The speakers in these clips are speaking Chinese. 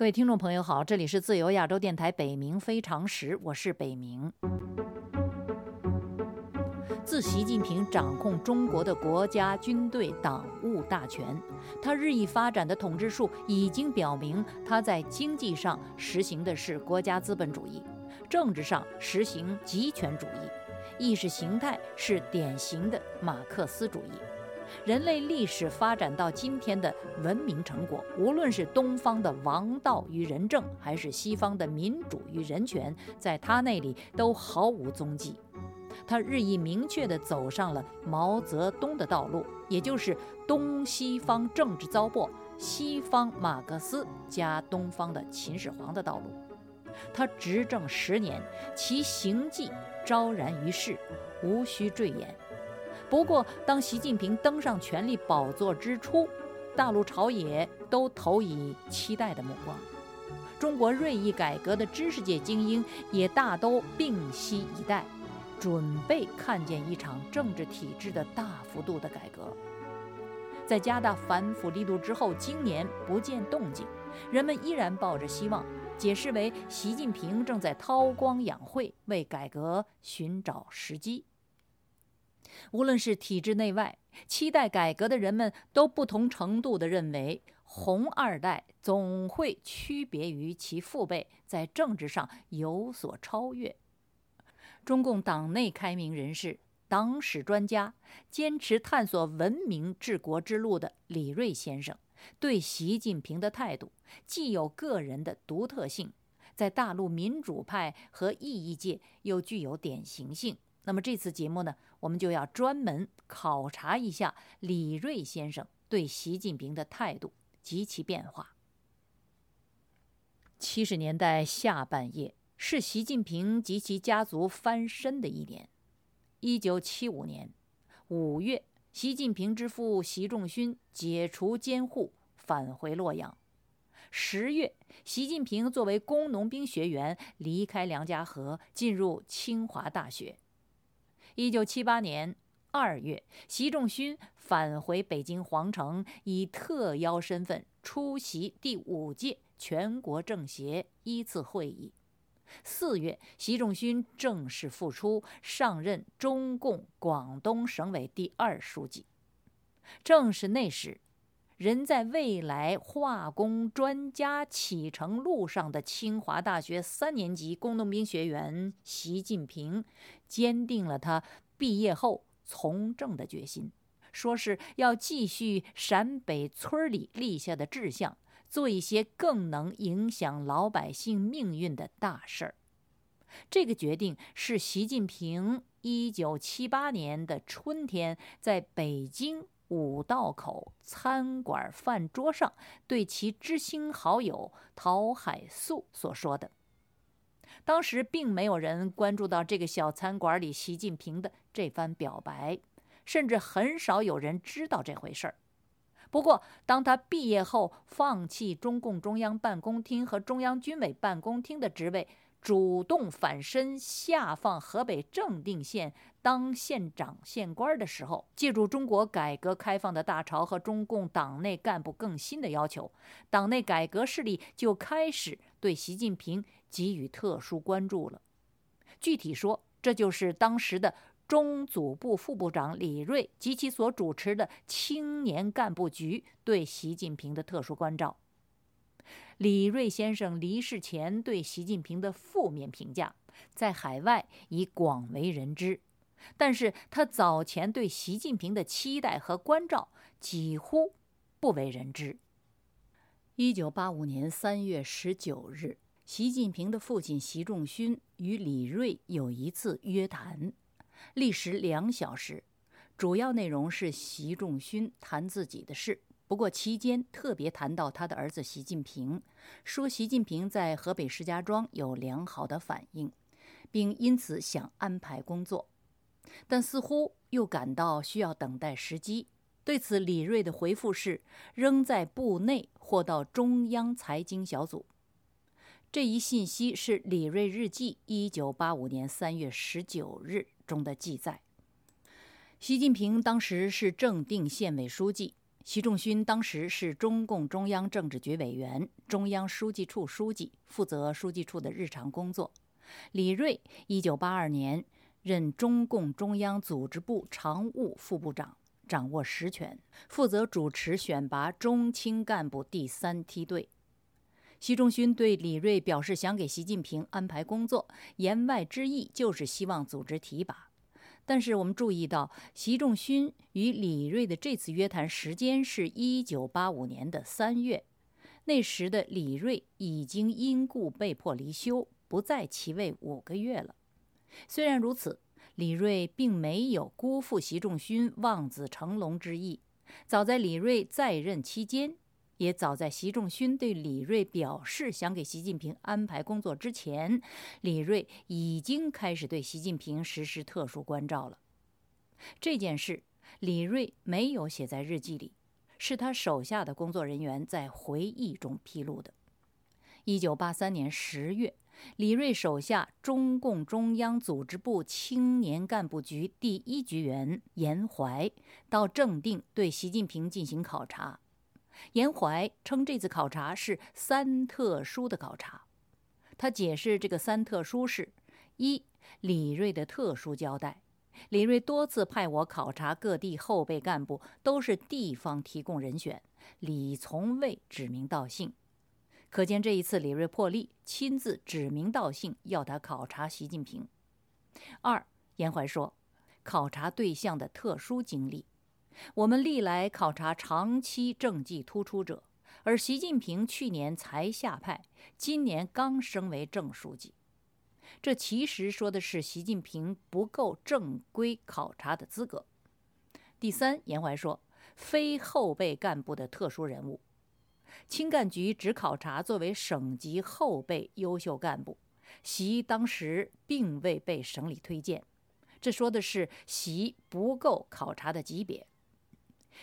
各位听众朋友好，这里是自由亚洲电台北冥非常时，我是北冥。自习近平掌控中国的国家、军队、党务大权，他日益发展的统治术已经表明，他在经济上实行的是国家资本主义，政治上实行极权主义，意识形态是典型的马克思主义。人类历史发展到今天的文明成果，无论是东方的王道与仁政，还是西方的民主与人权，在他那里都毫无踪迹。他日益明确地走上了毛泽东的道路，也就是东西方政治糟粕，西方马克思加东方的秦始皇的道路。他执政十年，其行迹昭然于世，无需赘言。不过，当习近平登上权力宝座之初，大陆朝野都投以期待的目光，中国锐意改革的知识界精英也大都屏息以待，准备看见一场政治体制的大幅度的改革。在加大反腐力度之后，今年不见动静，人们依然抱着希望，解释为习近平正在韬光养晦，为改革寻找时机。无论是体制内外，期待改革的人们都不同程度地认为，红二代总会区别于其父辈，在政治上有所超越。中共党内开明人士、党史专家、坚持探索文明治国之路的李瑞先生，对习近平的态度既有个人的独特性，在大陆民主派和异议界又具有典型性。那么这次节目呢，我们就要专门考察一下李锐先生对习近平的态度及其变化。七十年代下半叶是习近平及其家族翻身的一年。一九七五年五月，习近平之父习仲勋解除监护，返回洛阳。十月，习近平作为工农兵学员离开梁家河，进入清华大学。一九七八年二月，习仲勋返回北京皇城，以特邀身份出席第五届全国政协一次会议。四月，习仲勋正式复出，上任中共广东省委第二书记。正是那时，人在未来化工专家启程路上的清华大学三年级工农兵学员习近平，坚定了他毕业后从政的决心，说是要继续陕北村里立下的志向，做一些更能影响老百姓命运的大事儿。这个决定是习近平一九七八年的春天在北京。五道口餐馆饭桌上，对其知心好友陶海素所说的。当时并没有人关注到这个小餐馆里习近平的这番表白，甚至很少有人知道这回事儿。不过，当他毕业后放弃中共中央办公厅和中央军委办公厅的职位。主动反身下放河北正定县当县长县官的时候，借助中国改革开放的大潮和中共党内干部更新的要求，党内改革势力就开始对习近平给予特殊关注了。具体说，这就是当时的中组部副部长李锐及其所主持的青年干部局对习近平的特殊关照。李锐先生离世前对习近平的负面评价，在海外已广为人知，但是他早前对习近平的期待和关照几乎不为人知。一九八五年三月十九日，习近平的父亲习仲勋与李锐有一次约谈，历时两小时，主要内容是习仲勋谈自己的事。不过期间特别谈到他的儿子习近平，说习近平在河北石家庄有良好的反应，并因此想安排工作，但似乎又感到需要等待时机。对此，李瑞的回复是仍在部内或到中央财经小组。这一信息是李瑞日记一九八五年三月十九日中的记载。习近平当时是正定县委书记。习仲勋当时是中共中央政治局委员、中央书记处书记，负责书记处的日常工作。李瑞一九八二年任中共中央组织部常务副部长，掌握实权，负责主持选拔中青干部第三梯队。习仲勋对李瑞表示想给习近平安排工作，言外之意就是希望组织提拔。但是我们注意到，习仲勋与李瑞的这次约谈时间是一九八五年的三月，那时的李瑞已经因故被迫离休，不在其位五个月了。虽然如此，李瑞并没有辜负习仲勋望子成龙之意，早在李瑞在任期间。也早在习仲勋对李瑞表示想给习近平安排工作之前，李瑞已经开始对习近平实施特殊关照了。这件事，李瑞没有写在日记里，是他手下的工作人员在回忆中披露的。一九八三年十月，李瑞手下中共中央组织部青年干部局第一局员严怀到正定对习近平进行考察。严怀称这次考察是“三特殊”的考察。他解释，这个“三特殊”是：一、李瑞的特殊交代。李瑞多次派我考察各地后备干部，都是地方提供人选，李从未指名道姓。可见这一次李瑞破例，亲自指名道姓要他考察习近平。二、严怀说，考察对象的特殊经历。我们历来考察长期政绩突出者，而习近平去年才下派，今年刚升为正书记。这其实说的是习近平不够正规考察的资格。第三，严怀说，非后备干部的特殊人物，青干局只考察作为省级后备优秀干部，习当时并未被省里推荐，这说的是习不够考察的级别。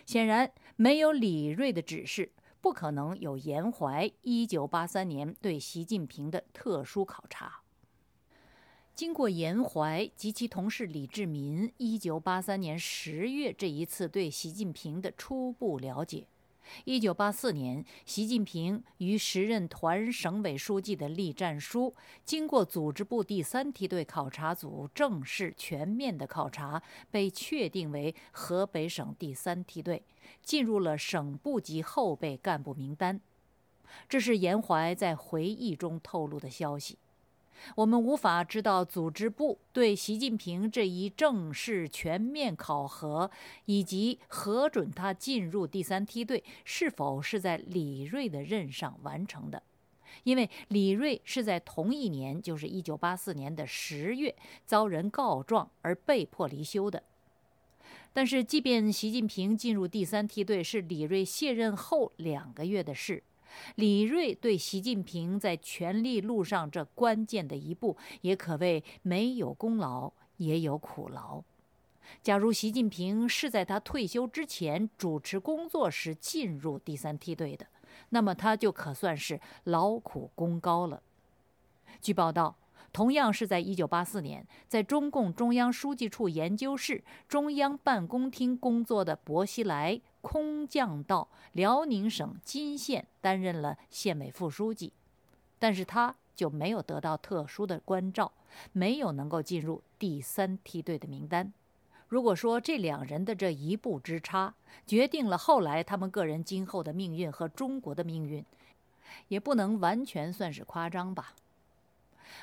显然，没有李瑞的指示，不可能有颜怀一九八三年对习近平的特殊考察。经过严怀及其同事李志民一九八三年十月这一次对习近平的初步了解。一九八四年，习近平于时任团省委书记的栗战书，经过组织部第三梯队考察组正式全面的考察，被确定为河北省第三梯队，进入了省部级后备干部名单。这是严怀在回忆中透露的消息。我们无法知道组织部对习近平这一正式全面考核，以及核准他进入第三梯队是否是在李瑞的任上完成的，因为李瑞是在同一年，就是一九八四年的十月，遭人告状而被迫离休的。但是，即便习近平进入第三梯队是李瑞卸任后两个月的事。李瑞对习近平在权力路上这关键的一步，也可谓没有功劳也有苦劳。假如习近平是在他退休之前主持工作时进入第三梯队的，那么他就可算是劳苦功高了。据报道。同样是在1984年，在中共中央书记处研究室、中央办公厅工作的薄熙来，空降到辽宁省金县担任了县委副书记，但是他就没有得到特殊的关照，没有能够进入第三梯队的名单。如果说这两人的这一步之差，决定了后来他们个人今后的命运和中国的命运，也不能完全算是夸张吧。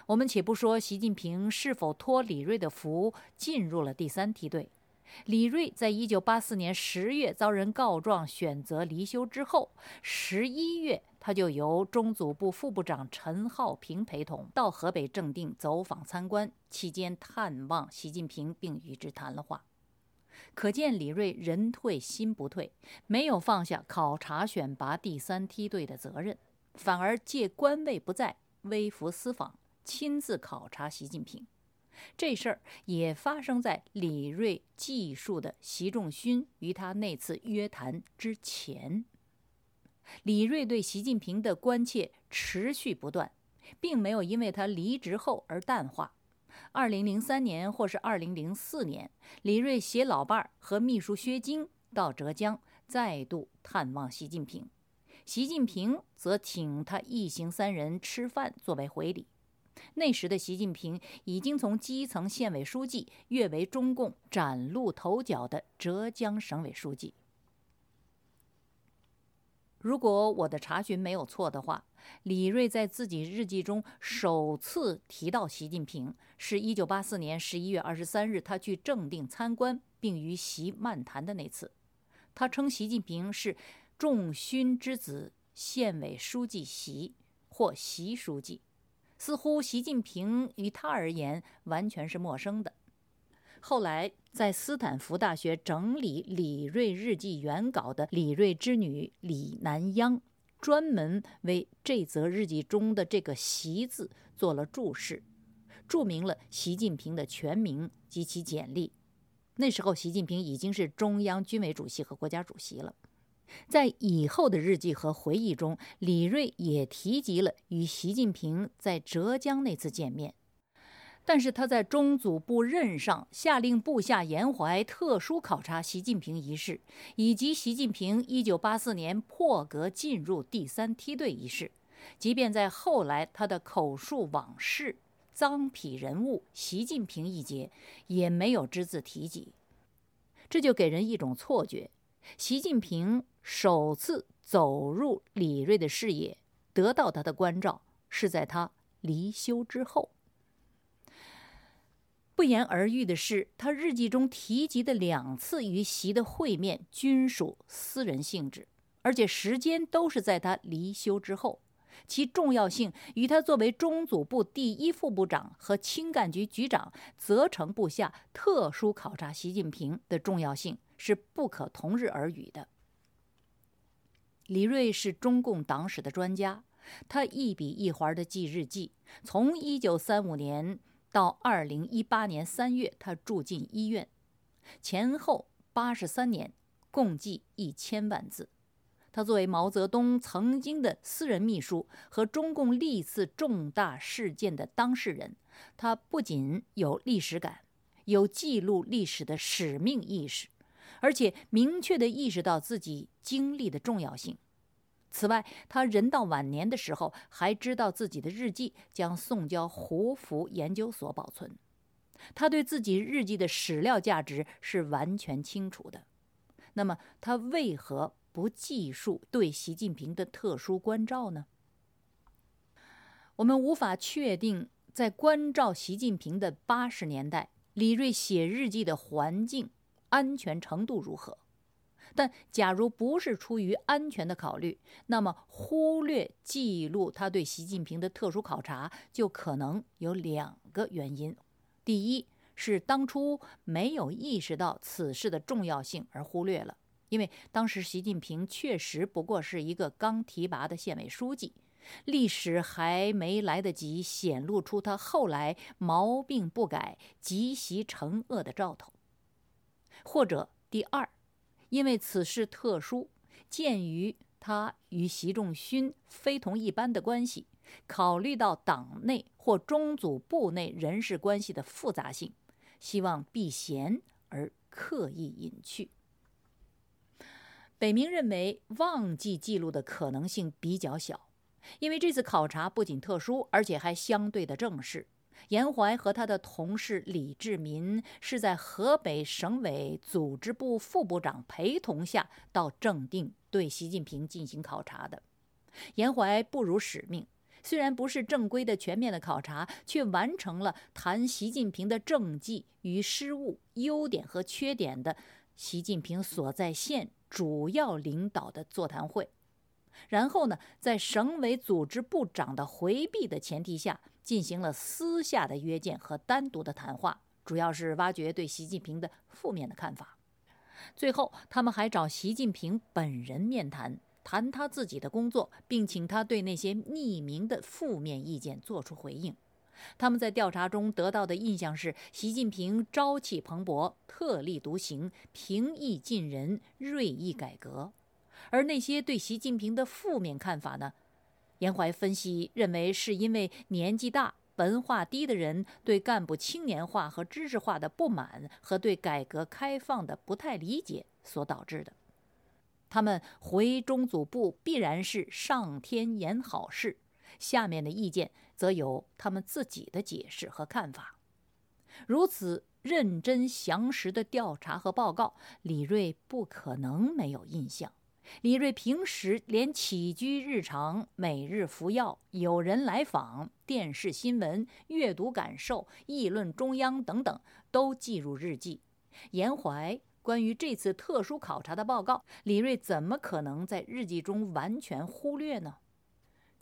我们且不说习近平是否托李瑞的福进入了第三梯队，李瑞在一九八四年十月遭人告状，选择离休之后，十一月他就由中组部副部长陈浩平陪同到河北正定走访参观，期间探望习近平并与之谈了话。可见李瑞人退心不退，没有放下考察选拔第三梯队的责任，反而借官位不在，微服私访。亲自考察习近平，这事儿也发生在李瑞记述的习仲勋与他那次约谈之前。李瑞对习近平的关切持续不断，并没有因为他离职后而淡化。二零零三年或是二零零四年，李瑞携老伴儿和秘书薛京到浙江再度探望习近平，习近平则请他一行三人吃饭作为回礼。那时的习近平已经从基层县委书记跃为中共崭露头角的浙江省委书记。如果我的查询没有错的话，李瑞在自己日记中首次提到习近平，是一九八四年十一月二十三日，他去正定参观并与习漫谈的那次。他称习近平是仲勋之子，县委书记习或习书记，似乎习近平于他而言完全是陌生的。后来，在斯坦福大学整理李瑞日记原稿的李瑞之女李南央，专门为这则日记中的这个“习”字做了注释，注明了习近平的全名及其简历。那时候，习近平已经是中央军委主席和国家主席了。在以后的日记和回忆中，李瑞也提及了与习近平在浙江那次见面。但是他在中组部任上下令部下严怀特殊考察习近平一事，以及习近平1984年破格进入第三梯队一事，即便在后来他的口述往事、脏痞人物习近平一节，也没有只字提及。这就给人一种错觉：习近平首次走入李锐的视野，得到他的关照，是在他离休之后。不言而喻的是，他日记中提及的两次与习的会面均属私人性质，而且时间都是在他离休之后，其重要性与他作为中组部第一副部长和青干局局长责成部下特殊考察习近平的重要性是不可同日而语的。李瑞是中共党史的专家，他一笔一划地记日记，从1935年。到二零一八年三月，他住进医院，前后八十三年，共计一千万字。他作为毛泽东曾经的私人秘书和中共历次重大事件的当事人，他不仅有历史感，有记录历史的使命意识，而且明确地意识到自己经历的重要性。此外，他人到晚年的时候，还知道自己的日记将送交胡佛研究所保存。他对自己日记的史料价值是完全清楚的。那么，他为何不记述对习近平的特殊关照呢？我们无法确定，在关照习近平的八十年代，李锐写日记的环境安全程度如何。但假如不是出于安全的考虑，那么忽略记录他对习近平的特殊考察，就可能有两个原因：第一是当初没有意识到此事的重要性而忽略了，因为当时习近平确实不过是一个刚提拔的县委书记，历史还没来得及显露出他后来毛病不改、积习成恶的兆头；或者第二。因为此事特殊，鉴于他与习仲勋非同一般的关系，考虑到党内或中组部内人事关系的复杂性，希望避嫌而刻意隐去。北明认为忘记记录的可能性比较小，因为这次考察不仅特殊，而且还相对的正式。严怀和他的同事李志民是在河北省委组织部副部长陪同下到正定对习近平进行考察的。严怀不辱使命，虽然不是正规的全面的考察，却完成了谈习近平的政绩与失误、优点和缺点的习近平所在县主要领导的座谈会。然后呢，在省委组织部长的回避的前提下。进行了私下的约见和单独的谈话，主要是挖掘对习近平的负面的看法。最后，他们还找习近平本人面谈，谈他自己的工作，并请他对那些匿名的负面意见做出回应。他们在调查中得到的印象是，习近平朝气蓬勃、特立独行、平易近人、锐意改革。而那些对习近平的负面看法呢？严怀分析认为，是因为年纪大、文化低的人对干部青年化和知识化的不满和对改革开放的不太理解所导致的。他们回中组部必然是上天言好事，下面的意见则有他们自己的解释和看法。如此认真详实的调查和报告，李瑞不可能没有印象。李瑞平时连起居日常、每日服药、有人来访、电视新闻、阅读感受、议论中央等等，都记入日记。严怀关于这次特殊考察的报告，李瑞怎么可能在日记中完全忽略呢？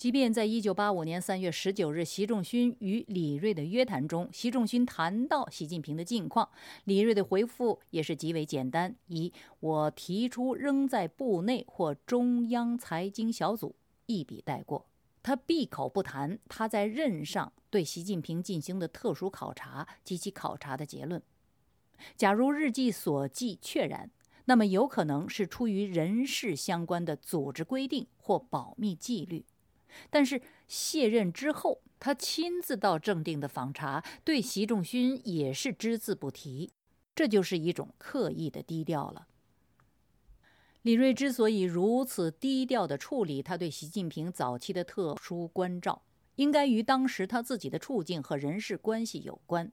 即便在一九八五年三月十九日，习仲勋与李瑞的约谈中，习仲勋谈到习近平的近况，李瑞的回复也是极为简单，以“我提出仍在部内或中央财经小组”一笔带过。他闭口不谈他在任上对习近平进行的特殊考察及其考察的结论。假如日记所记确然，那么有可能是出于人事相关的组织规定或保密纪律。但是卸任之后，他亲自到正定的访查，对习仲勋也是只字不提，这就是一种刻意的低调了。李瑞之所以如此低调地处理他对习近平早期的特殊关照，应该与当时他自己的处境和人事关系有关。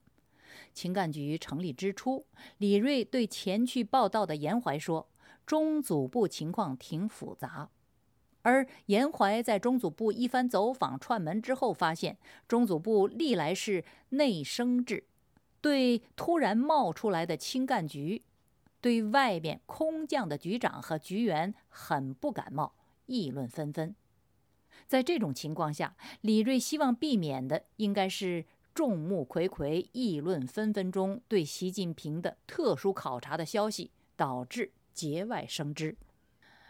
情感局成立之初，李瑞对前去报道的严怀说：“中组部情况挺复杂。”而严怀在中组部一番走访串门之后，发现中组部历来是内生制，对突然冒出来的清干局，对外面空降的局长和局员很不感冒，议论纷纷。在这种情况下，李瑞希望避免的应该是众目睽睽、议论纷纷中对习近平的特殊考察的消息导致节外生枝。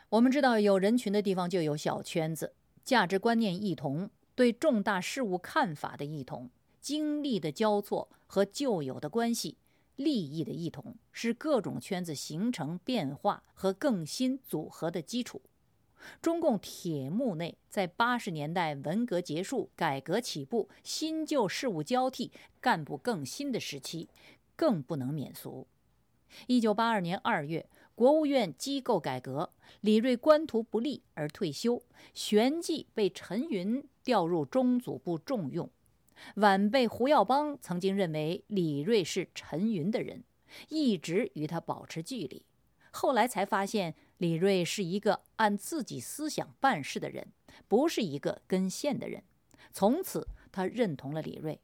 我们知道，有人群的地方就有小圈子，价值观念异同，对重大事物看法的异同，经历的交错和旧有的关系、利益的异同，是各种圈子形成变化和更新组合的基础。中共铁幕内，在八十年代文革结束、改革起步、新旧事物交替、干部更新的时期，更不能免俗。一九八二年二月。国务院机构改革，李瑞官途不利而退休，旋即被陈云调入中组部重用。晚辈胡耀邦曾经认为李瑞是陈云的人，一直与他保持距离。后来才发现李瑞是一个按自己思想办事的人，不是一个跟线的人。从此，他认同了李瑞，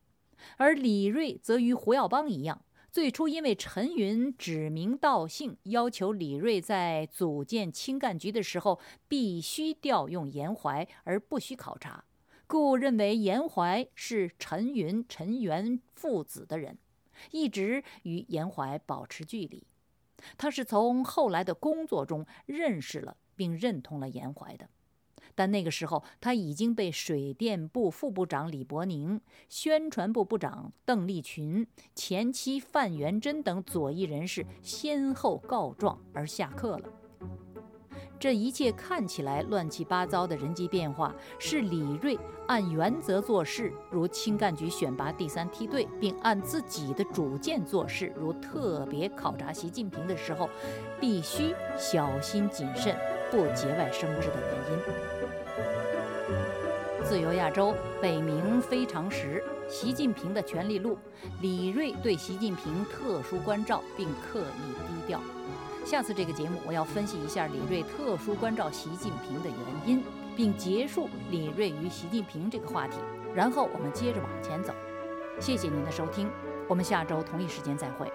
而李瑞则与胡耀邦一样。最初，因为陈云指名道姓要求李瑞在组建清干局的时候必须调用严怀，而不需考察，故认为严怀是陈云、陈元父子的人，一直与严怀保持距离。他是从后来的工作中认识了并认同了严怀的。但那个时候，他已经被水电部副部长李伯宁、宣传部部长邓力群、前妻范元贞等左翼人士先后告状而下课了。这一切看起来乱七八糟的人际变化，是李瑞按原则做事，如清干局选拔第三梯队，并按自己的主见做事，如特别考察习近平的时候，必须小心谨慎。不节外生枝的原因。自由亚洲北冥非常时，习近平的权力录，李瑞对习近平特殊关照并刻意低调。下次这个节目，我要分析一下李瑞特殊关照习近平的原因，并结束李瑞与习近平这个话题，然后我们接着往前走。谢谢您的收听，我们下周同一时间再会。